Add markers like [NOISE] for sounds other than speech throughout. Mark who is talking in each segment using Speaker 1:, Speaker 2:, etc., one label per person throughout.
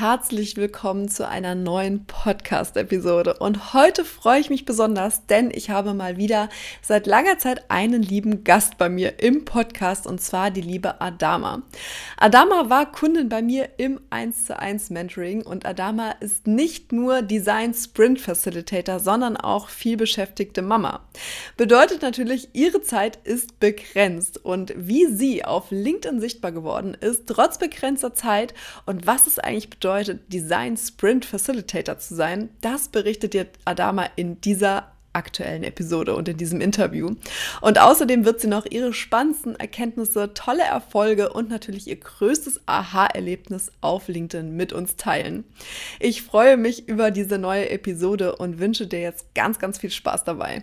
Speaker 1: herzlich willkommen zu einer neuen Podcast-Episode. Und heute freue ich mich besonders, denn ich habe mal wieder seit langer Zeit einen lieben Gast bei mir im Podcast und zwar die liebe Adama. Adama war Kundin bei mir im 1 zu 1 Mentoring und Adama ist nicht nur Design Sprint Facilitator, sondern auch viel beschäftigte Mama. Bedeutet natürlich, ihre Zeit ist begrenzt und wie sie auf LinkedIn sichtbar geworden ist, trotz begrenzter Zeit und was es eigentlich bedeutet, Design Sprint Facilitator zu sein, das berichtet dir Adama in dieser aktuellen Episode und in diesem Interview. Und außerdem wird sie noch ihre spannendsten Erkenntnisse, tolle Erfolge und natürlich ihr größtes Aha-Erlebnis auf LinkedIn mit uns teilen. Ich freue mich über diese neue Episode und wünsche dir jetzt ganz, ganz viel Spaß dabei.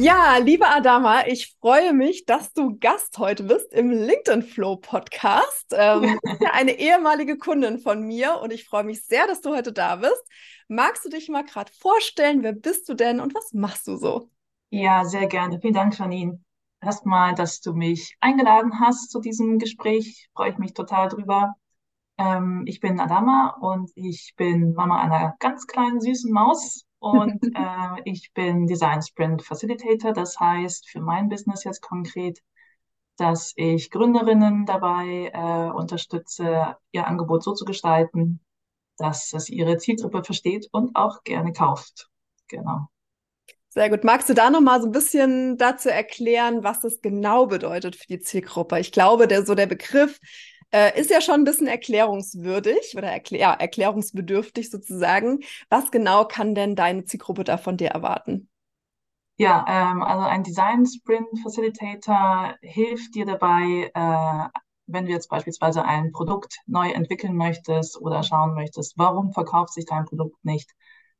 Speaker 1: Ja, liebe Adama, ich freue mich, dass du Gast heute bist im LinkedIn Flow Podcast. Ähm, [LAUGHS] ja eine ehemalige Kundin von mir und ich freue mich sehr, dass du heute da bist. Magst du dich mal gerade vorstellen? Wer bist du denn und was machst du so?
Speaker 2: Ja, sehr gerne. Vielen Dank, Janine. Erstmal, dass du mich eingeladen hast zu diesem Gespräch. Freue ich mich total drüber. Ähm, ich bin Adama und ich bin Mama einer ganz kleinen süßen Maus und äh, ich bin Design Sprint Facilitator. Das heißt, für mein Business jetzt konkret, dass ich Gründerinnen dabei äh, unterstütze, ihr Angebot so zu gestalten, dass es ihre Zielgruppe versteht und auch gerne kauft. Genau.
Speaker 1: Sehr gut. Magst du da noch mal so ein bisschen dazu erklären, was das genau bedeutet für die Zielgruppe? Ich glaube, der so der Begriff äh, ist ja schon ein bisschen erklärungswürdig oder erklär, ja, erklärungsbedürftig sozusagen. Was genau kann denn deine Zielgruppe da von dir erwarten?
Speaker 2: Ja, ähm, also ein Design Sprint Facilitator hilft dir dabei, äh, wenn du jetzt beispielsweise ein Produkt neu entwickeln möchtest oder schauen möchtest, warum verkauft sich dein Produkt nicht,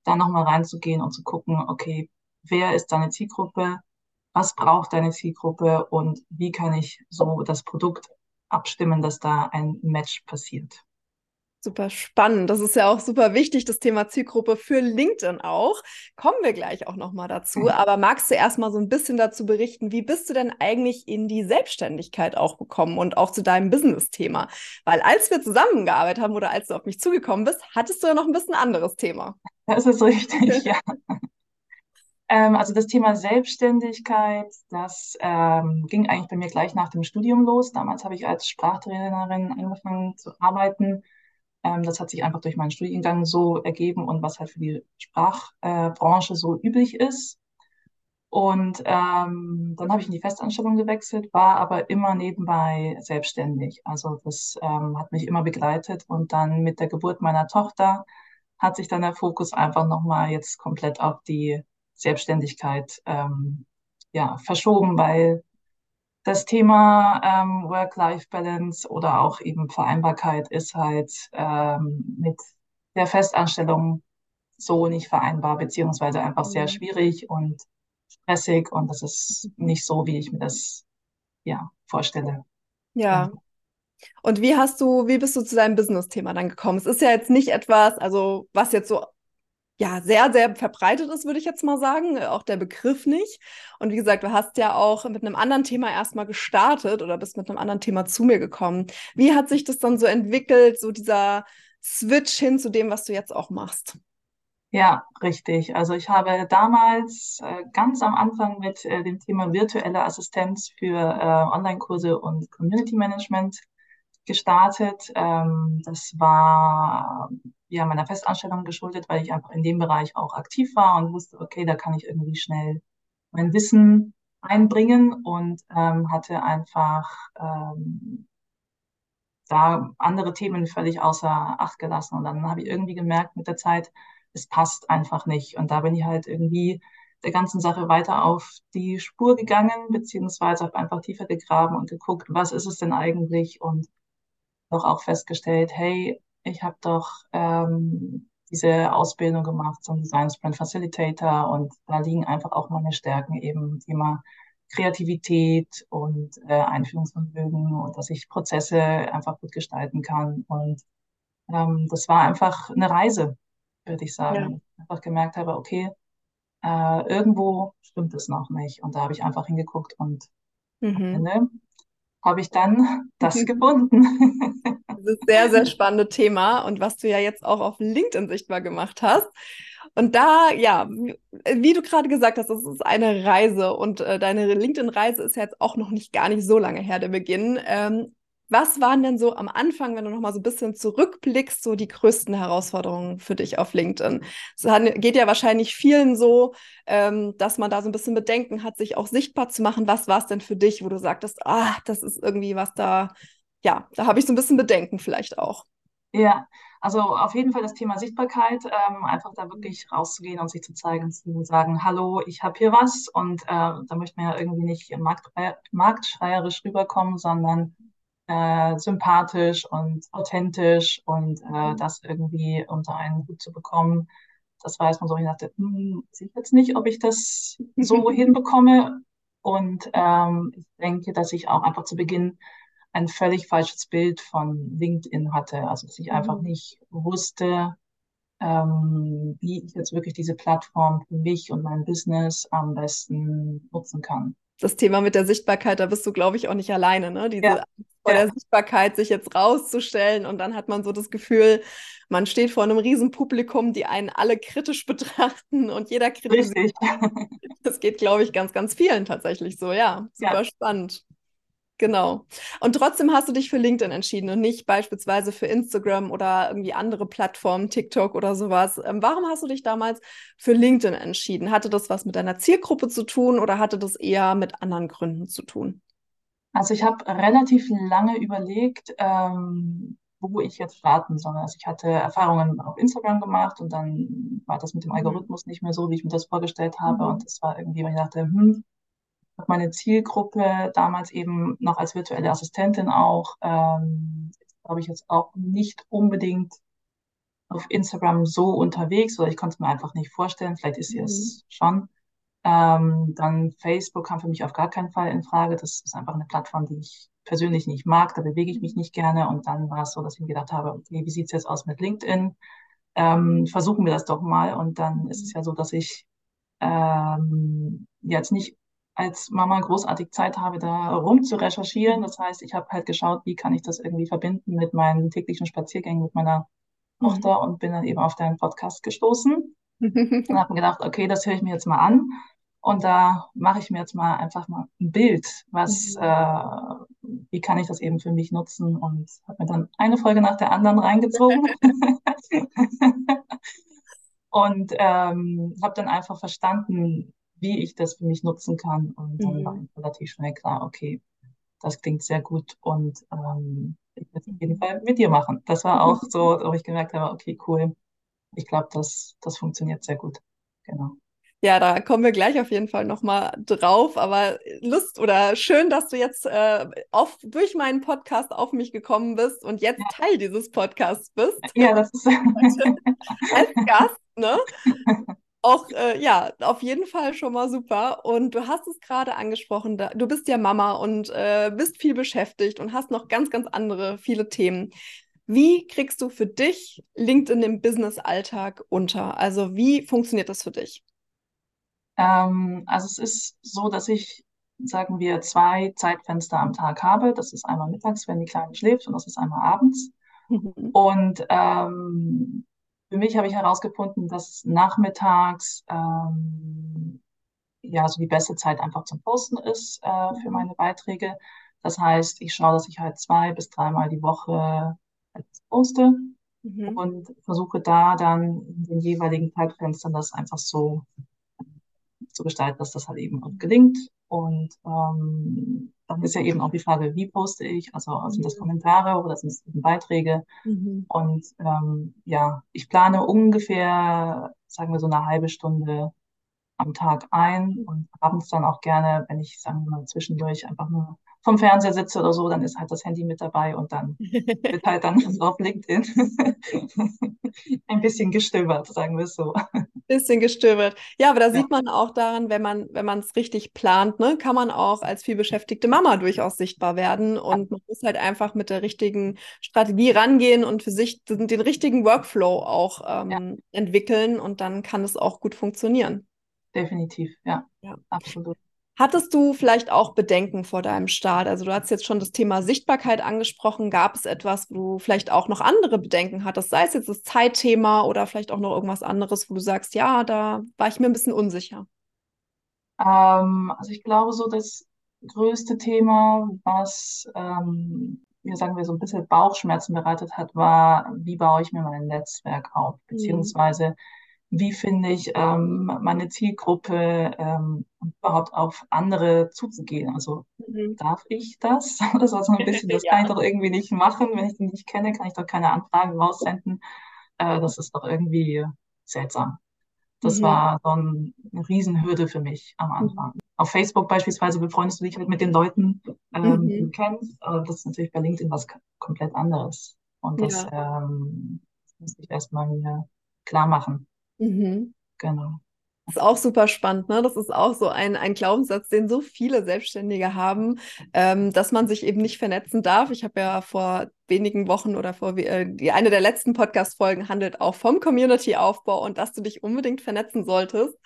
Speaker 2: da nochmal reinzugehen und zu gucken, okay, wer ist deine Zielgruppe, was braucht deine Zielgruppe und wie kann ich so das Produkt abstimmen, dass da ein Match passiert.
Speaker 1: Super spannend. Das ist ja auch super wichtig, das Thema Zielgruppe für LinkedIn auch. Kommen wir gleich auch nochmal dazu. Mhm. Aber magst du erst mal so ein bisschen dazu berichten, wie bist du denn eigentlich in die Selbstständigkeit auch gekommen und auch zu deinem Business-Thema? Weil als wir zusammengearbeitet haben oder als du auf mich zugekommen bist, hattest du ja noch ein bisschen anderes Thema.
Speaker 2: Das ist richtig, [LAUGHS] ja. Ähm, also das Thema Selbstständigkeit, das ähm, ging eigentlich bei mir gleich nach dem Studium los. Damals habe ich als Sprachtrainerin angefangen zu arbeiten ähm, das hat sich einfach durch meinen Studiengang so ergeben und was halt für die Sprachbranche äh, so üblich ist. Und ähm, dann habe ich in die Festanstellung gewechselt, war aber immer nebenbei selbstständig. Also das ähm, hat mich immer begleitet. Und dann mit der Geburt meiner Tochter hat sich dann der Fokus einfach nochmal jetzt komplett auf die Selbstständigkeit ähm, ja, verschoben, weil das Thema ähm, Work-Life-Balance oder auch eben Vereinbarkeit ist halt ähm, mit der Festanstellung so nicht vereinbar, beziehungsweise einfach sehr mhm. schwierig und stressig und das ist nicht so, wie ich mir das ja vorstelle.
Speaker 1: Ja. Und wie hast du, wie bist du zu deinem Business-Thema dann gekommen? Es ist ja jetzt nicht etwas, also was jetzt so ja, sehr, sehr verbreitet ist, würde ich jetzt mal sagen. Auch der Begriff nicht. Und wie gesagt, du hast ja auch mit einem anderen Thema erstmal gestartet oder bist mit einem anderen Thema zu mir gekommen. Wie hat sich das dann so entwickelt, so dieser Switch hin zu dem, was du jetzt auch machst?
Speaker 2: Ja, richtig. Also ich habe damals äh, ganz am Anfang mit äh, dem Thema virtuelle Assistenz für äh, Online-Kurse und Community Management gestartet. Ähm, das war ja meiner Festanstellung geschuldet, weil ich einfach in dem Bereich auch aktiv war und wusste, okay, da kann ich irgendwie schnell mein Wissen einbringen und ähm, hatte einfach ähm, da andere Themen völlig außer Acht gelassen. Und dann habe ich irgendwie gemerkt mit der Zeit, es passt einfach nicht. Und da bin ich halt irgendwie der ganzen Sache weiter auf die Spur gegangen, beziehungsweise habe einfach tiefer gegraben und geguckt, was ist es denn eigentlich und doch auch festgestellt, hey, ich habe doch ähm, diese Ausbildung gemacht zum Design Sprint Facilitator und da liegen einfach auch meine Stärken eben Thema Kreativität und äh, Einfühlungsvermögen und dass ich Prozesse einfach gut gestalten kann. Und ähm, das war einfach eine Reise, würde ich sagen. Ja. Einfach gemerkt habe, okay, äh, irgendwo stimmt es noch nicht. Und da habe ich einfach hingeguckt und mhm. am Ende habe ich dann das [LAUGHS] gefunden. [LAUGHS]
Speaker 1: Das ist sehr, sehr spannende Thema und was du ja jetzt auch auf LinkedIn sichtbar gemacht hast. Und da, ja, wie du gerade gesagt hast, das ist eine Reise und äh, deine LinkedIn-Reise ist jetzt auch noch nicht gar nicht so lange her, der Beginn. Ähm, was waren denn so am Anfang, wenn du noch mal so ein bisschen zurückblickst, so die größten Herausforderungen für dich auf LinkedIn? Es geht ja wahrscheinlich vielen so, ähm, dass man da so ein bisschen Bedenken hat, sich auch sichtbar zu machen. Was war es denn für dich, wo du sagtest, ah, das ist irgendwie was da, ja, da habe ich so ein bisschen Bedenken vielleicht auch.
Speaker 2: Ja, also auf jeden Fall das Thema Sichtbarkeit, ähm, einfach da wirklich rauszugehen und sich zu zeigen, zu sagen, hallo, ich habe hier was und äh, da möchte man ja irgendwie nicht markt, marktschreierisch rüberkommen, sondern äh, sympathisch und authentisch und äh, mhm. das irgendwie unter einen Hut zu bekommen. Das weiß man so. Ich dachte, hm, weiß ich jetzt nicht, ob ich das so [LAUGHS] hinbekomme. Und ähm, ich denke, dass ich auch einfach zu Beginn ein völlig falsches Bild von LinkedIn hatte. Also dass ich mhm. einfach nicht wusste, ähm, wie ich jetzt wirklich diese Plattform für mich und mein Business am besten nutzen kann
Speaker 1: das Thema mit der Sichtbarkeit, da bist du, glaube ich, auch nicht alleine, ne? Diese ja. vor ja. der Sichtbarkeit, sich jetzt rauszustellen und dann hat man so das Gefühl, man steht vor einem riesen Publikum, die einen alle kritisch [LAUGHS] betrachten und jeder kritisiert. Das geht, glaube ich, ganz, ganz vielen tatsächlich so, ja. Super ja. spannend. Genau. Und trotzdem hast du dich für LinkedIn entschieden und nicht beispielsweise für Instagram oder irgendwie andere Plattformen, TikTok oder sowas. Ähm, warum hast du dich damals für LinkedIn entschieden? Hatte das was mit deiner Zielgruppe zu tun oder hatte das eher mit anderen Gründen zu tun?
Speaker 2: Also ich habe relativ lange überlegt, ähm, wo ich jetzt starten soll. Also ich hatte Erfahrungen auf Instagram gemacht und dann war das mit dem mhm. Algorithmus nicht mehr so, wie ich mir das vorgestellt habe. Mhm. Und das war irgendwie, weil ich dachte, hm, meine Zielgruppe damals eben noch als virtuelle Assistentin auch, ähm, glaube ich, jetzt auch nicht unbedingt auf Instagram so unterwegs oder ich konnte es mir einfach nicht vorstellen. Vielleicht ist sie mhm. es schon. Ähm, dann Facebook kam für mich auf gar keinen Fall in Frage. Das ist einfach eine Plattform, die ich persönlich nicht mag. Da bewege ich mich nicht gerne. Und dann war es so, dass ich mir gedacht habe, okay, wie sieht's jetzt aus mit LinkedIn? Ähm, versuchen wir das doch mal. Und dann ist es ja so, dass ich ähm, jetzt nicht als Mama großartig Zeit habe, da rum zu recherchieren. Das heißt, ich habe halt geschaut, wie kann ich das irgendwie verbinden mit meinen täglichen Spaziergängen mit meiner mhm. Tochter und bin dann eben auf deinen Podcast gestoßen und [LAUGHS] habe mir gedacht, okay, das höre ich mir jetzt mal an. Und da mache ich mir jetzt mal einfach mal ein Bild, was, mhm. äh, wie kann ich das eben für mich nutzen und habe mir dann eine Folge nach der anderen reingezogen [LAUGHS] [LAUGHS] und ähm, habe dann einfach verstanden, wie ich das für mich nutzen kann. Und dann mhm. war relativ schnell klar, okay, das klingt sehr gut und ähm, ich werde es auf jeden Fall mit dir machen. Das war auch so, [LAUGHS] wo ich gemerkt habe, okay, cool. Ich glaube, das, das funktioniert sehr gut. Genau.
Speaker 1: Ja, da kommen wir gleich auf jeden Fall nochmal drauf. Aber Lust oder schön, dass du jetzt äh, auf, durch meinen Podcast auf mich gekommen bist und jetzt ja. Teil dieses Podcasts bist.
Speaker 2: Ja, das ist [LAUGHS]
Speaker 1: als Gast, ne? [LAUGHS] auch, äh, ja, auf jeden Fall schon mal super. Und du hast es gerade angesprochen, da, du bist ja Mama und äh, bist viel beschäftigt und hast noch ganz, ganz andere, viele Themen. Wie kriegst du für dich LinkedIn im Business-Alltag unter? Also wie funktioniert das für dich?
Speaker 2: Ähm, also es ist so, dass ich, sagen wir, zwei Zeitfenster am Tag habe. Das ist einmal mittags, wenn die Kleine schläft und das ist einmal abends. Mhm. Und ähm, für mich habe ich herausgefunden, dass nachmittags ähm, ja so die beste Zeit einfach zum Posten ist äh, für meine Beiträge. Das heißt, ich schaue, dass ich halt zwei bis dreimal die Woche poste mhm. und versuche da dann in den jeweiligen Zeitfenstern das einfach so zu gestalten, dass das halt eben auch gelingt. Und ähm, dann ist ja eben auch die Frage, wie poste ich? Also sind das. Kommentare oder sind es Beiträge? Mhm. Und ähm, ja, ich plane ungefähr, sagen wir so eine halbe Stunde am Tag ein und abends dann auch gerne, wenn ich, sagen wir mal, zwischendurch einfach nur vom Fernseher sitze oder so, dann ist halt das Handy mit dabei und dann [LAUGHS] wird halt dann [LAUGHS] auf LinkedIn [LAUGHS] ein bisschen gestöbert, sagen wir es so.
Speaker 1: Bisschen gestöbert. Ja, aber da ja. sieht man auch daran, wenn man, wenn man es richtig plant, ne, kann man auch als vielbeschäftigte Mama durchaus sichtbar werden. Und man muss halt einfach mit der richtigen Strategie rangehen und für sich den, den richtigen Workflow auch ähm, ja. entwickeln und dann kann es auch gut funktionieren.
Speaker 2: Definitiv, ja. ja. Absolut.
Speaker 1: Hattest du vielleicht auch Bedenken vor deinem Start? Also du hast jetzt schon das Thema Sichtbarkeit angesprochen. Gab es etwas, wo du vielleicht auch noch andere Bedenken hattest? Sei es jetzt das Zeitthema oder vielleicht auch noch irgendwas anderes, wo du sagst, ja, da war ich mir ein bisschen unsicher.
Speaker 2: Ähm, also ich glaube so, das größte Thema, was ähm, mir sagen wir so ein bisschen Bauchschmerzen bereitet hat, war, wie baue ich mir mein Netzwerk auf? Mhm. Beziehungsweise wie finde ich ähm, meine Zielgruppe ähm, überhaupt auf andere zuzugehen. Also mhm. darf ich das? Das war so ein bisschen, [LAUGHS] das ja. kann ich doch irgendwie nicht machen. Wenn ich die nicht kenne, kann ich doch keine Anfragen raussenden. Äh, das ist doch irgendwie seltsam. Das mhm. war so ein, eine Riesenhürde für mich am mhm. Anfang. Mhm. Auf Facebook beispielsweise befreundest du dich halt mit den Leuten, ähm, die du mhm. kennst. Aber das ist natürlich bei LinkedIn was komplett anderes. Und das, ja. ähm, das muss ich erstmal mir klar machen. Mhm. Genau.
Speaker 1: Das ist auch super spannend, ne? Das ist auch so ein, ein Glaubenssatz, den so viele Selbstständige haben, ähm, dass man sich eben nicht vernetzen darf. Ich habe ja vor wenigen Wochen oder vor äh, die eine der letzten Podcast-Folgen handelt auch vom Community-Aufbau und dass du dich unbedingt vernetzen solltest.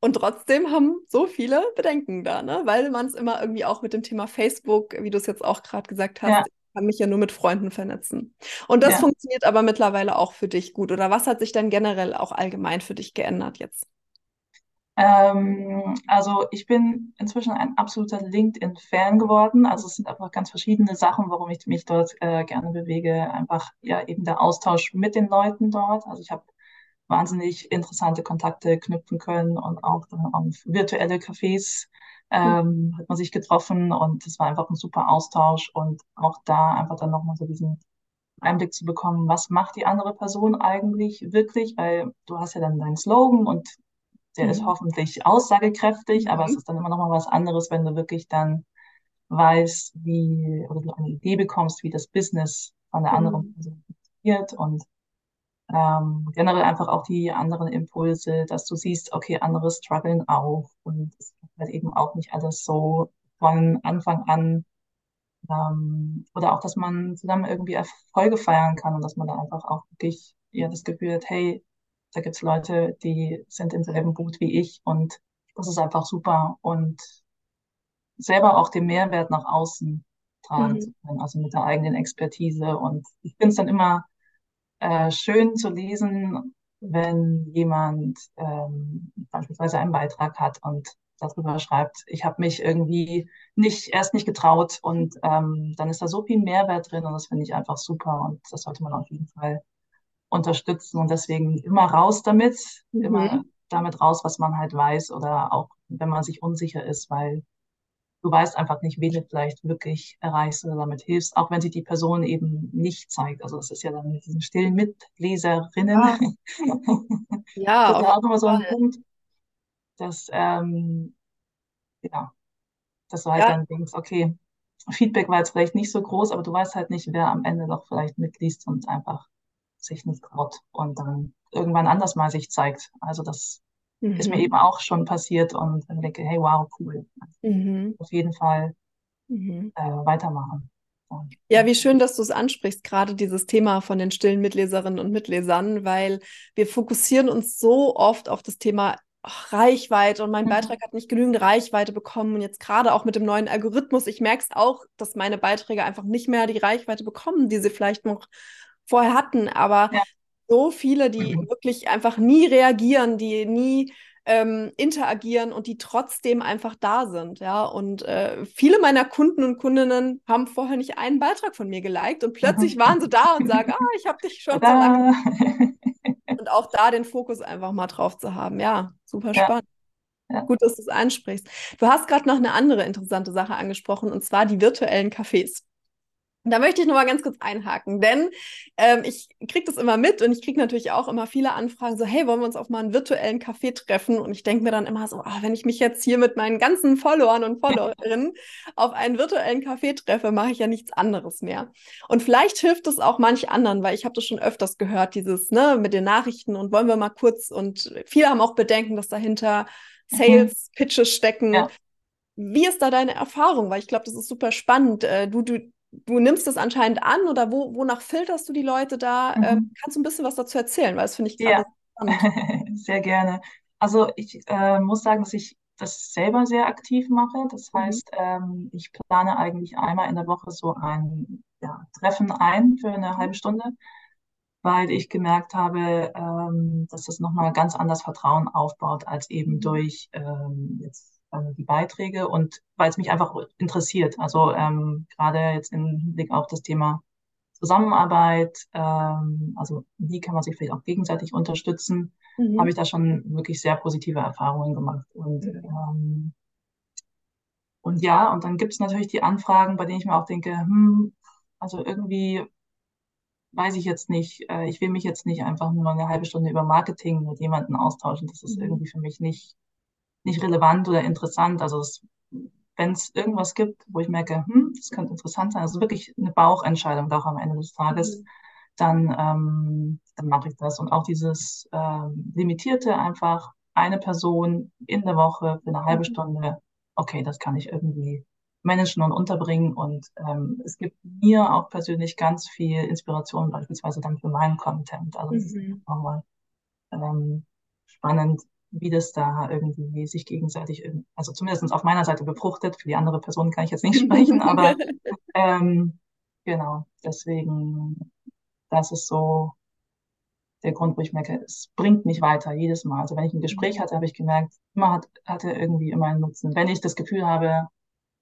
Speaker 1: Und trotzdem haben so viele Bedenken da, ne? Weil man es immer irgendwie auch mit dem Thema Facebook, wie du es jetzt auch gerade gesagt hast, ja kann mich ja nur mit Freunden vernetzen. Und das ja. funktioniert aber mittlerweile auch für dich gut. Oder was hat sich denn generell auch allgemein für dich geändert jetzt?
Speaker 2: Ähm, also ich bin inzwischen ein absoluter LinkedIn-Fan geworden. Also es sind einfach ganz verschiedene Sachen, warum ich mich dort äh, gerne bewege. Einfach ja eben der Austausch mit den Leuten dort. Also ich habe wahnsinnig interessante Kontakte knüpfen können und auch dann auf virtuelle Cafés ähm, hat man sich getroffen und es war einfach ein super Austausch und auch da einfach dann nochmal so diesen Einblick zu bekommen, was macht die andere Person eigentlich wirklich, weil du hast ja dann deinen Slogan und der mhm. ist hoffentlich aussagekräftig, aber mhm. es ist dann immer nochmal was anderes, wenn du wirklich dann weißt, wie, oder du eine Idee bekommst, wie das Business von der anderen mhm. Person funktioniert und ähm, generell einfach auch die anderen Impulse, dass du siehst, okay, andere strugglen auch und es ist halt eben auch nicht alles so von Anfang an ähm, oder auch, dass man zusammen irgendwie Erfolge feiern kann und dass man da einfach auch wirklich ja das Gefühl hat, hey, da gibt's Leute, die sind im selben Boot wie ich und das ist einfach super und selber auch den Mehrwert nach außen tragen mhm. zu können, also mit der eigenen Expertise und ich finde es dann immer äh, schön zu lesen, wenn jemand ähm, beispielsweise einen Beitrag hat und darüber schreibt, ich habe mich irgendwie nicht erst nicht getraut und ähm, dann ist da so viel Mehrwert drin und das finde ich einfach super und das sollte man auf jeden Fall unterstützen und deswegen immer raus damit, mhm. immer damit raus, was man halt weiß oder auch wenn man sich unsicher ist, weil du weißt einfach nicht, wen du vielleicht wirklich erreichst oder damit hilfst, auch wenn sich die Person eben nicht zeigt. Also das ist ja dann mit diesen stillen Mitleserinnen. [LAUGHS]
Speaker 1: Ja, ja
Speaker 2: das ist auch immer so ein Punkt, dass, ähm, ja, dass du halt ja. dann denkst, okay, Feedback war jetzt vielleicht nicht so groß, aber du weißt halt nicht, wer am Ende doch vielleicht mitliest und einfach sich nicht traut und dann irgendwann anders mal sich zeigt. Also das Mhm. Ist mir mhm. eben auch schon passiert und dann denke, hey, wow, cool. Mhm. Auf jeden Fall mhm. äh, weitermachen.
Speaker 1: Ja, wie schön, dass du es ansprichst, gerade dieses Thema von den stillen Mitleserinnen und Mitlesern, weil wir fokussieren uns so oft auf das Thema Reichweite und mein mhm. Beitrag hat nicht genügend Reichweite bekommen. Und jetzt gerade auch mit dem neuen Algorithmus, ich merke es auch, dass meine Beiträge einfach nicht mehr die Reichweite bekommen, die sie vielleicht noch vorher hatten. Aber ja so viele, die mhm. wirklich einfach nie reagieren, die nie ähm, interagieren und die trotzdem einfach da sind, ja. Und äh, viele meiner Kunden und Kundinnen haben vorher nicht einen Beitrag von mir geliked und plötzlich [LAUGHS] waren sie da und sagen, ah, ich habe dich schon so lange. [LAUGHS] und auch da den Fokus einfach mal drauf zu haben, ja, super spannend. Ja. Ja. Gut, dass du es ansprichst. Du hast gerade noch eine andere interessante Sache angesprochen, und zwar die virtuellen Cafés. Da möchte ich nur mal ganz kurz einhaken, denn ähm, ich kriege das immer mit und ich kriege natürlich auch immer viele Anfragen, so, hey, wollen wir uns auf mal einen virtuellen Café treffen? Und ich denke mir dann immer so, oh, wenn ich mich jetzt hier mit meinen ganzen Followern und Followerinnen [LAUGHS] auf einen virtuellen Café treffe, mache ich ja nichts anderes mehr. Und vielleicht hilft es auch manch anderen, weil ich habe das schon öfters gehört, dieses, ne, mit den Nachrichten und wollen wir mal kurz und viele haben auch Bedenken, dass dahinter mhm. Sales-Pitches stecken. Ja. Wie ist da deine Erfahrung? Weil ich glaube, das ist super spannend. Äh, du, du du nimmst das anscheinend an oder wo, wonach filterst du die Leute da? Mhm. Ähm, kannst du ein bisschen was dazu erzählen, weil das finde ich
Speaker 2: ja. spannend. [LAUGHS] sehr gerne. Also ich äh, muss sagen, dass ich das selber sehr aktiv mache. Das mhm. heißt, ähm, ich plane eigentlich einmal in der Woche so ein ja, Treffen ein für eine halbe Stunde, weil ich gemerkt habe, ähm, dass das nochmal ganz anders Vertrauen aufbaut als eben mhm. durch ähm, jetzt äh, die Beiträge und weil es mich einfach interessiert. Also ähm, gerade jetzt im Hinblick auf das Thema Zusammenarbeit, ähm, also wie kann man sich vielleicht auch gegenseitig unterstützen, mhm. habe ich da schon wirklich sehr positive Erfahrungen gemacht. Und, ähm, und ja, und dann gibt es natürlich die Anfragen, bei denen ich mir auch denke, hm, also irgendwie weiß ich jetzt nicht, äh, ich will mich jetzt nicht einfach nur eine halbe Stunde über Marketing mit jemandem austauschen. Das ist mhm. irgendwie für mich nicht nicht relevant oder interessant. Also wenn es irgendwas gibt, wo ich merke, hm, das könnte interessant sein, also wirklich eine Bauchentscheidung auch am Ende des Tages, mhm. dann, ähm, dann mache ich das. Und auch dieses ähm, limitierte einfach eine Person in der Woche für eine halbe mhm. Stunde, okay, das kann ich irgendwie managen und unterbringen. Und ähm, es gibt mir auch persönlich ganz viel Inspiration, beispielsweise dann für meinen Content. Also das mhm. ist nochmal ähm, spannend, wie das da irgendwie sich gegenseitig, also zumindest auf meiner Seite befruchtet. Für die andere Person kann ich jetzt nicht sprechen, [LAUGHS] aber ähm, genau, deswegen, das ist so der Grund, wo ich merke, es bringt mich weiter jedes Mal. Also wenn ich ein Gespräch hatte, habe ich gemerkt, immer hat, hatte irgendwie immer einen Nutzen. Wenn ich das Gefühl habe,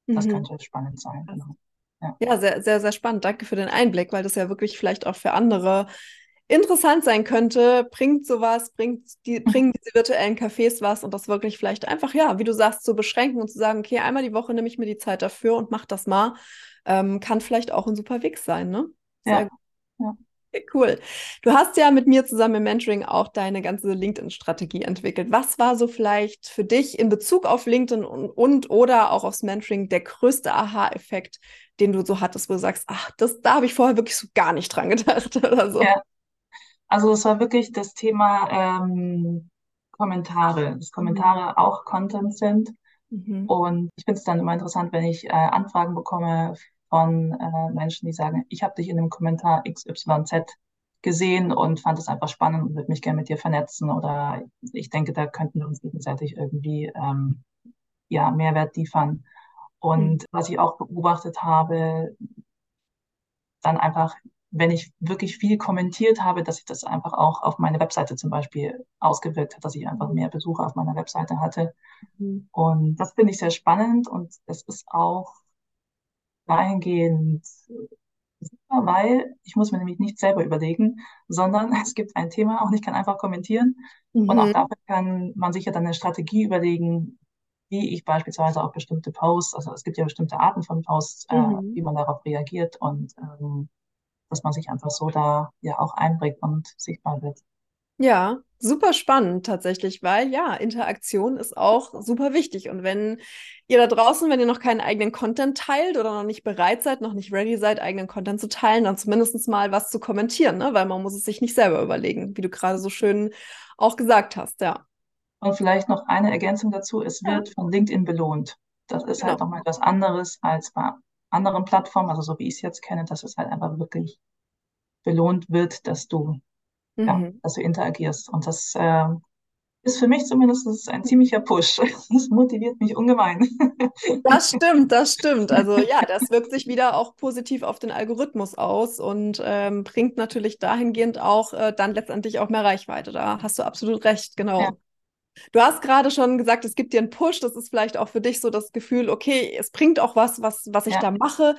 Speaker 2: das mhm. könnte spannend sein. Genau.
Speaker 1: Ja. ja, sehr, sehr, sehr spannend. Danke für den Einblick, weil das ja wirklich vielleicht auch für andere interessant sein könnte, bringt sowas, bringt die, bringen diese virtuellen Cafés was und das wirklich vielleicht einfach, ja, wie du sagst, zu beschränken und zu sagen, okay, einmal die Woche nehme ich mir die Zeit dafür und mach das mal, ähm, kann vielleicht auch ein super Weg sein, ne? Sehr ja. ja. Okay, cool. Du hast ja mit mir zusammen im Mentoring auch deine ganze LinkedIn-Strategie entwickelt. Was war so vielleicht für dich in Bezug auf LinkedIn und, und oder auch aufs Mentoring der größte Aha-Effekt, den du so hattest, wo du sagst, ach, das, da habe ich vorher wirklich so gar nicht dran gedacht [LAUGHS] oder so?
Speaker 2: Ja. Also es war wirklich das Thema ähm, Kommentare, dass Kommentare mhm. auch Content sind. Mhm. Und ich finde es dann immer interessant, wenn ich äh, Anfragen bekomme von äh, Menschen, die sagen, ich habe dich in einem Kommentar XYZ gesehen und fand es einfach spannend und würde mich gerne mit dir vernetzen oder ich denke, da könnten wir uns gegenseitig irgendwie ähm, ja Mehrwert liefern. Und mhm. was ich auch beobachtet habe, dann einfach wenn ich wirklich viel kommentiert habe, dass ich das einfach auch auf meine Webseite zum Beispiel ausgewirkt hat, dass ich einfach mehr Besucher auf meiner Webseite hatte. Mhm. Und das finde ich sehr spannend und es ist auch dahingehend super, weil ich muss mir nämlich nicht selber überlegen, sondern [LAUGHS] es gibt ein Thema und ich kann einfach kommentieren. Mhm. Und auch mhm. dafür kann man sich ja dann eine Strategie überlegen, wie ich beispielsweise auf bestimmte Posts, also es gibt ja bestimmte Arten von Posts, äh, mhm. äh, wie man darauf reagiert und ähm, dass man sich einfach so da ja auch einbringt und sichtbar wird.
Speaker 1: Ja, super spannend tatsächlich, weil ja, Interaktion ist auch super wichtig. Und wenn ihr da draußen, wenn ihr noch keinen eigenen Content teilt oder noch nicht bereit seid, noch nicht ready seid, eigenen Content zu teilen, dann zumindest mal was zu kommentieren, ne? weil man muss es sich nicht selber überlegen, wie du gerade so schön auch gesagt hast, ja.
Speaker 2: Und vielleicht noch eine Ergänzung dazu, es wird von LinkedIn belohnt. Das ist halt genau. halt nochmal etwas anderes als bei anderen Plattformen, also so wie ich es jetzt kenne, dass es halt einfach wirklich belohnt wird, dass du, mhm. ja, dass du interagierst. Und das äh, ist für mich zumindest ein ziemlicher Push. [LAUGHS] Das motiviert mich ungemein.
Speaker 1: Das stimmt, das stimmt. Also ja, [LAUGHS] das wirkt sich wieder auch positiv auf den Algorithmus aus und ähm, bringt natürlich dahingehend auch äh, dann letztendlich auch mehr Reichweite. Da hast du absolut recht, genau. Ja. Du hast gerade schon gesagt, es gibt dir einen Push. Das ist vielleicht auch für dich so das Gefühl, okay, es bringt auch was, was, was ich ja. da mache.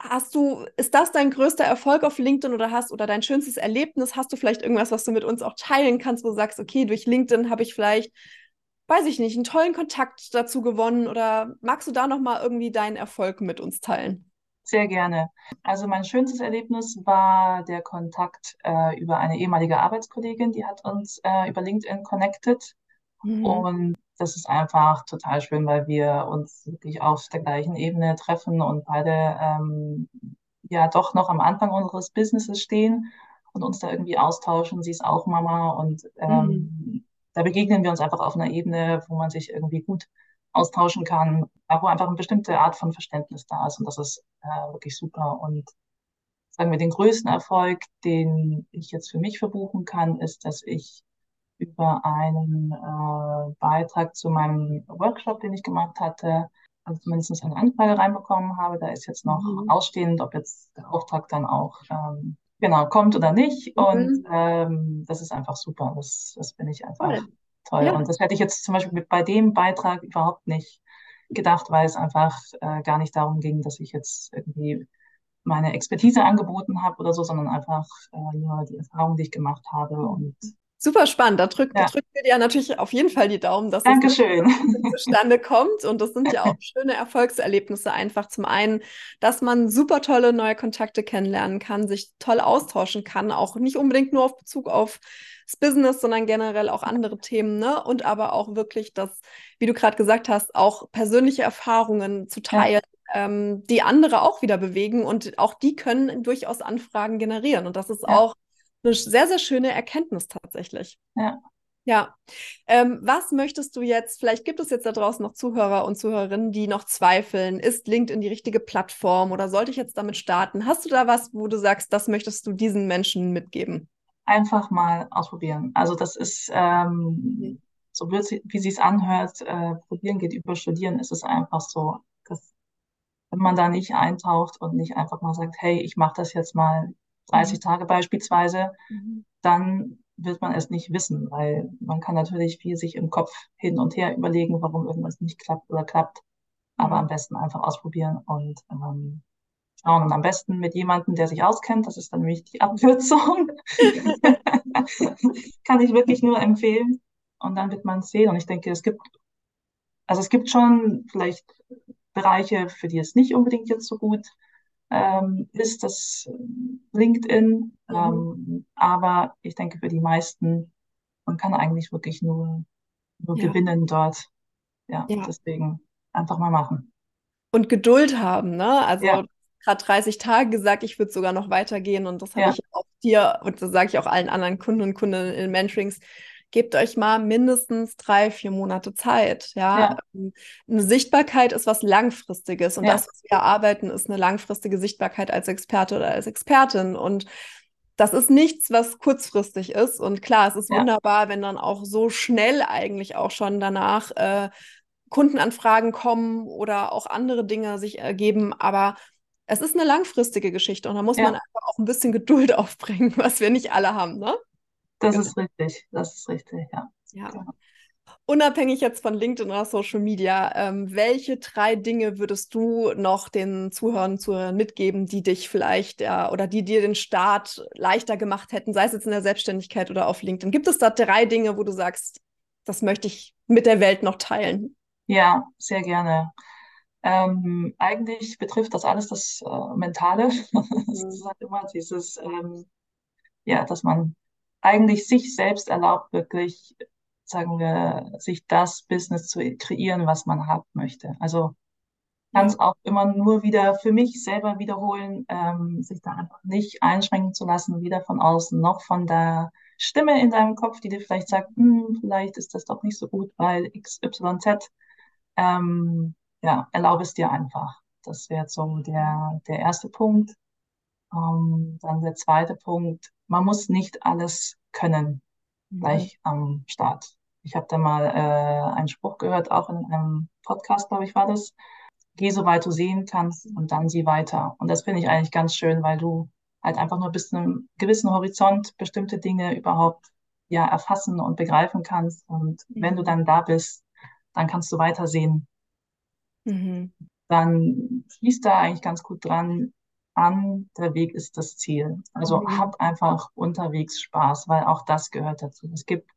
Speaker 1: Hast du, ist das dein größter Erfolg auf LinkedIn oder hast oder dein schönstes Erlebnis? Hast du vielleicht irgendwas, was du mit uns auch teilen kannst, wo du sagst, okay, durch LinkedIn habe ich vielleicht, weiß ich nicht, einen tollen Kontakt dazu gewonnen oder magst du da nochmal irgendwie deinen Erfolg mit uns teilen?
Speaker 2: Sehr gerne. Also mein schönstes Erlebnis war der Kontakt äh, über eine ehemalige Arbeitskollegin, die hat uns äh, über LinkedIn connected. Mhm. Und das ist einfach total schön, weil wir uns wirklich auf der gleichen Ebene treffen und beide ähm, ja doch noch am Anfang unseres Businesses stehen und uns da irgendwie austauschen. Sie ist auch Mama und ähm, mhm. da begegnen wir uns einfach auf einer Ebene, wo man sich irgendwie gut austauschen kann, wo einfach eine bestimmte Art von Verständnis da ist und das ist äh, wirklich super. Und sagen wir, den größten Erfolg, den ich jetzt für mich verbuchen kann, ist, dass ich über einen äh, Beitrag zu meinem Workshop, den ich gemacht hatte, also zumindest eine Anfrage reinbekommen habe. Da ist jetzt noch mhm. ausstehend, ob jetzt der Auftrag dann auch ähm, genau kommt oder nicht. Mhm. Und ähm, das ist einfach super. Das, das finde ich einfach toll. toll. Ja. Und das hätte ich jetzt zum Beispiel bei dem Beitrag überhaupt nicht gedacht, weil es einfach äh, gar nicht darum ging, dass ich jetzt irgendwie meine Expertise angeboten habe oder so, sondern einfach äh, nur die Erfahrung, die ich gemacht habe und
Speaker 1: Super spannend. Da drückt, ja. drückt wir dir natürlich auf jeden Fall die Daumen, dass
Speaker 2: Dankeschön.
Speaker 1: es [LAUGHS] zustande kommt. Und das sind ja auch [LAUGHS] schöne Erfolgserlebnisse einfach. Zum einen, dass man super tolle neue Kontakte kennenlernen kann, sich toll austauschen kann, auch nicht unbedingt nur auf Bezug auf das Business, sondern generell auch andere Themen, ne? Und aber auch wirklich das, wie du gerade gesagt hast, auch persönliche Erfahrungen zu teilen, ja. ähm, die andere auch wieder bewegen und auch die können durchaus Anfragen generieren. Und das ist ja. auch eine sehr, sehr schöne Erkenntnis tatsächlich.
Speaker 2: Ja.
Speaker 1: Ja. Ähm, was möchtest du jetzt, vielleicht gibt es jetzt da draußen noch Zuhörer und Zuhörerinnen, die noch zweifeln, ist LinkedIn die richtige Plattform oder sollte ich jetzt damit starten? Hast du da was, wo du sagst, das möchtest du diesen Menschen mitgeben?
Speaker 2: Einfach mal ausprobieren. Also das ist, ähm, mhm. so wie sie es anhört, äh, probieren geht über studieren, ist es einfach so, dass wenn man da nicht eintaucht und nicht einfach mal sagt, hey, ich mache das jetzt mal 30 mhm. Tage beispielsweise, mhm. dann wird man es nicht wissen, weil man kann natürlich viel sich im Kopf hin und her überlegen, warum irgendwas nicht klappt oder klappt. Aber mhm. am besten einfach ausprobieren und ähm, schauen. Und am besten mit jemandem, der sich auskennt. Das ist dann nämlich die [LAUGHS] Abkürzung. [LAUGHS] kann ich wirklich nur empfehlen. Und dann wird man sehen. Und ich denke, es gibt, also es gibt schon vielleicht Bereiche, für die es nicht unbedingt jetzt so gut ähm, ist das LinkedIn. Mhm. Ähm, aber ich denke, für die meisten, man kann eigentlich wirklich nur, nur ja. gewinnen dort. Ja, ja, deswegen einfach mal machen.
Speaker 1: Und Geduld haben, ne? Also ja. gerade 30 Tage gesagt, ich würde sogar noch weitergehen und das habe ich auch dir und das sage ich auch allen anderen Kunden und Kundinnen in Mentorings gebt euch mal mindestens drei, vier Monate Zeit. Ja, ja. Ähm, eine Sichtbarkeit ist was Langfristiges und ja. das, was wir erarbeiten, ist eine langfristige Sichtbarkeit als Experte oder als Expertin und das ist nichts, was kurzfristig ist. Und klar, es ist ja. wunderbar, wenn dann auch so schnell eigentlich auch schon danach äh, Kundenanfragen kommen oder auch andere Dinge sich ergeben. Aber es ist eine langfristige Geschichte und da muss ja. man einfach auch ein bisschen Geduld [LAUGHS] aufbringen, was wir nicht alle haben, ne?
Speaker 2: Das genau. ist richtig, das ist richtig, ja.
Speaker 1: ja. Genau. Unabhängig jetzt von LinkedIn oder Social Media, ähm, welche drei Dinge würdest du noch den Zuhörern und Zuhörern mitgeben, die dich vielleicht ja, oder die dir den Start leichter gemacht hätten, sei es jetzt in der Selbstständigkeit oder auf LinkedIn? Gibt es da drei Dinge, wo du sagst, das möchte ich mit der Welt noch teilen?
Speaker 2: Ja, sehr gerne. Ähm, eigentlich betrifft das alles das äh, Mentale. [LAUGHS] das ist halt immer dieses, ähm, ja, dass man eigentlich sich selbst erlaubt, wirklich, sagen wir, sich das Business zu kreieren, was man haben möchte. Also kann es auch immer nur wieder für mich selber wiederholen, ähm, sich da einfach nicht einschränken zu lassen, weder von außen noch von der Stimme in deinem Kopf, die dir vielleicht sagt, hm, vielleicht ist das doch nicht so gut, weil XYZ. Ähm, ja, erlaube es dir einfach. Das wäre so der, der erste Punkt. Ähm, dann der zweite Punkt, man muss nicht alles können mhm. gleich am Start. Ich habe da mal äh, einen Spruch gehört, auch in einem Podcast, glaube ich, war das. Geh so weit du sehen kannst und dann sieh weiter. Und das finde ich eigentlich ganz schön, weil du halt einfach nur bis zu einem gewissen Horizont bestimmte Dinge überhaupt ja erfassen und begreifen kannst. Und
Speaker 1: Mhm.
Speaker 2: wenn du dann da bist, dann kannst du weitersehen.
Speaker 1: Mhm.
Speaker 2: Dann schließt da eigentlich ganz gut dran an, der Weg ist das Ziel. Also
Speaker 1: Mhm.
Speaker 2: hab einfach unterwegs Spaß, weil auch das gehört dazu. Es gibt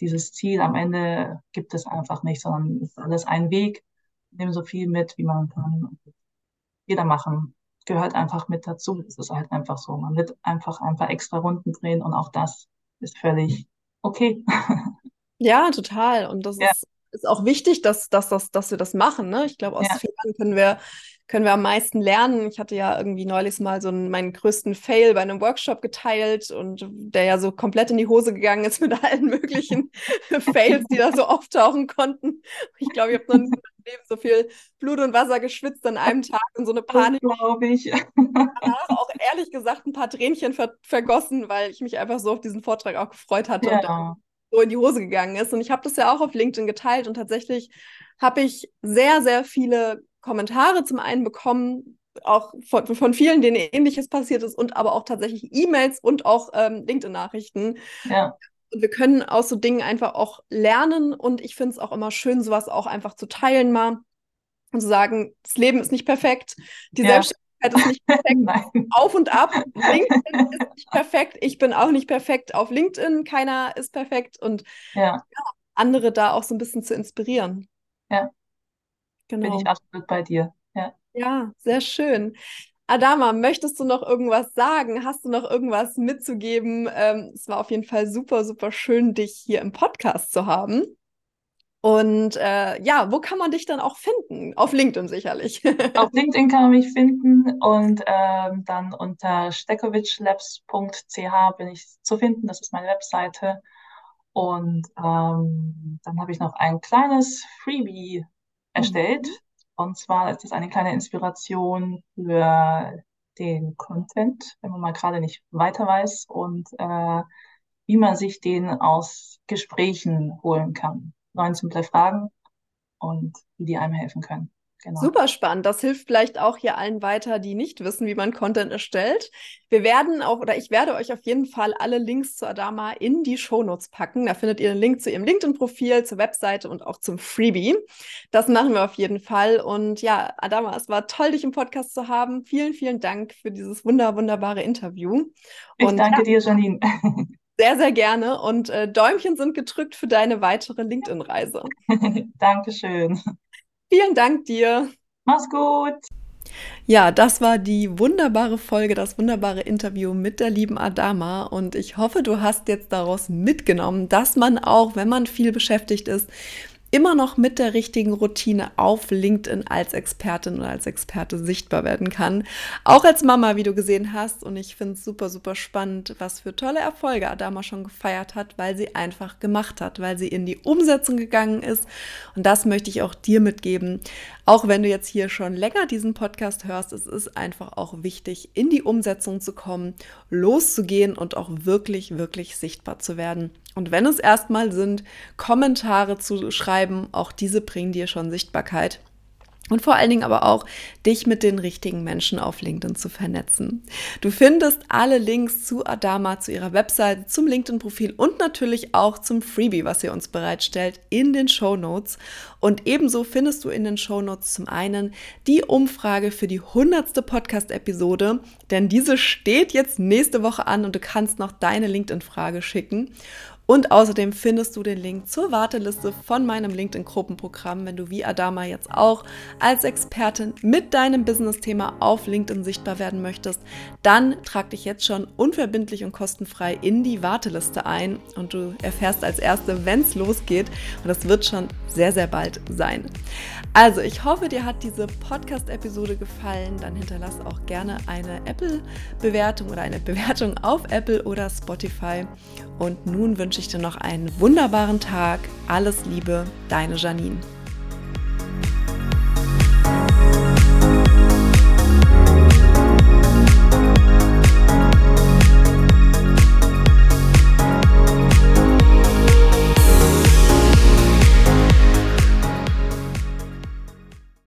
Speaker 2: dieses Ziel am Ende gibt es einfach nicht, sondern es ist alles ein Weg. Nimm so viel mit, wie man kann. Jeder machen. Gehört einfach mit dazu. Es ist halt einfach so. Man wird einfach ein paar extra Runden drehen und auch das ist völlig okay. [LAUGHS]
Speaker 1: Ja, total. Und das
Speaker 2: Ja,
Speaker 1: ist, ist auch wichtig, dass, dass, dass, dass wir das machen. Ne? Ich glaube, aus
Speaker 2: ja,
Speaker 1: Fehlern können wir, können wir am meisten lernen. Ich hatte ja irgendwie neulich mal so einen, meinen größten Fail bei einem Workshop geteilt und der ja so komplett in die Hose gegangen ist mit allen möglichen [LAUGHS] Fails, die da so auftauchen konnten. Ich glaube, ich habe noch nie in meinem Leben so viel Blut und Wasser geschwitzt an einem Tag und so eine Panik
Speaker 2: glaube ich.
Speaker 1: danach auch ehrlich gesagt ein paar Tränchen ver vergossen, weil ich mich einfach so auf diesen Vortrag auch gefreut hatte und
Speaker 2: Ja,
Speaker 1: so in die Hose gegangen ist. Und ich habe das ja auch auf LinkedIn geteilt und tatsächlich habe ich sehr, sehr viele Kommentare zum einen bekommen, auch von, von vielen, denen ähnliches passiert ist und aber auch tatsächlich E-Mails und auch ähm, LinkedIn-Nachrichten.
Speaker 2: ja,
Speaker 1: Und wir können aus so Dingen einfach auch lernen und ich finde es auch immer schön, sowas auch einfach zu teilen mal und zu sagen, das Leben ist nicht perfekt, die
Speaker 2: ja.
Speaker 1: Selbstständigkeit ist nicht perfekt, [LAUGHS] auf und ab. LinkedIn ist nicht perfekt, ich bin auch nicht perfekt auf LinkedIn, keiner ist perfekt und
Speaker 2: Ja,
Speaker 1: andere da auch so ein bisschen zu inspirieren.
Speaker 2: ja, bin
Speaker 1: Genau.
Speaker 2: ich absolut bei dir. Ja.
Speaker 1: Ja, sehr schön. Adama, möchtest du noch irgendwas sagen? Hast du noch irgendwas mitzugeben? Ähm, es war auf jeden Fall super, super schön, dich hier im Podcast zu haben. Und äh, ja, wo kann man dich dann auch finden? Auf LinkedIn sicherlich.
Speaker 2: Auf [LAUGHS] LinkedIn kann man mich finden und ähm, dann unter steckowitschlabs.ch bin ich zu finden. Das ist meine Webseite. Und ähm, dann habe ich noch ein kleines Freebie erstellt.
Speaker 1: Mhm.
Speaker 2: Und zwar ist es eine kleine Inspiration für den Content, wenn man mal gerade nicht weiter weiß und äh, wie man sich den aus Gesprächen holen kann. Neun simple Fragen und wie die einem helfen können. Genau.
Speaker 1: Super spannend. Das hilft vielleicht auch hier allen weiter, die nicht wissen, wie man Content erstellt. Wir werden auch, oder ich werde euch auf jeden Fall alle Links zu Adama in die Shownotes packen. Da findet ihr einen Link zu ihrem LinkedIn-Profil, zur Webseite und auch zum Freebie. Das machen wir auf jeden Fall. Und ja, Adama, es war toll, dich im Podcast zu haben. Vielen, vielen Dank für dieses wunder, wunderbare Interview.
Speaker 2: Ich
Speaker 1: Und
Speaker 2: danke
Speaker 1: ja,
Speaker 2: dir, Janine. [LAUGHS]
Speaker 1: sehr, sehr gerne. Und äh, Däumchen sind gedrückt für deine weitere LinkedIn-Reise. [LAUGHS]
Speaker 2: Dankeschön.
Speaker 1: Vielen Dank dir.
Speaker 2: Mach's gut.
Speaker 1: Ja, das war die wunderbare Folge, das wunderbare Interview mit der lieben Adama. Und ich hoffe, du hast jetzt daraus mitgenommen, dass man auch, wenn man viel beschäftigt ist, immer noch mit der richtigen Routine auf LinkedIn als Expertin oder als Experte sichtbar werden kann. Auch als Mama, wie du gesehen hast. Und ich finde es super, super spannend, was für tolle Erfolge Adama schon gefeiert hat, weil sie einfach gemacht hat, weil sie in die Umsetzung gegangen ist. Und das möchte ich auch dir mitgeben. Auch wenn du jetzt hier schon länger diesen Podcast hörst, es ist einfach auch wichtig, in die Umsetzung zu kommen, loszugehen und auch wirklich, wirklich sichtbar zu werden. Und wenn es erstmal sind, Kommentare zu schreiben, auch diese bringen dir schon Sichtbarkeit. Und vor allen Dingen aber auch, dich mit den richtigen Menschen auf LinkedIn zu vernetzen. Du findest alle Links zu Adama, zu ihrer Webseite, zum LinkedIn-Profil und natürlich auch zum Freebie, was ihr uns bereitstellt, in den Show Notes. Und ebenso findest du in den Show Notes zum einen die Umfrage für die 100. Podcast-Episode, denn diese steht jetzt nächste Woche an und du kannst noch deine LinkedIn-Frage schicken. Und außerdem findest du den Link zur Warteliste von meinem LinkedIn-Gruppenprogramm, wenn du wie Adama jetzt auch als Expertin mit deinem Business-Thema auf LinkedIn sichtbar werden möchtest. Dann trag dich jetzt schon unverbindlich und kostenfrei in die Warteliste ein und du erfährst als Erste, wenn es losgeht. Und das wird schon sehr, sehr bald sein. Also, ich hoffe, dir hat diese Podcast-Episode gefallen. Dann hinterlass auch gerne eine Apple-Bewertung oder eine Bewertung auf Apple oder Spotify. Und nun wünsche Dir noch einen wunderbaren Tag. Alles Liebe, deine Janine.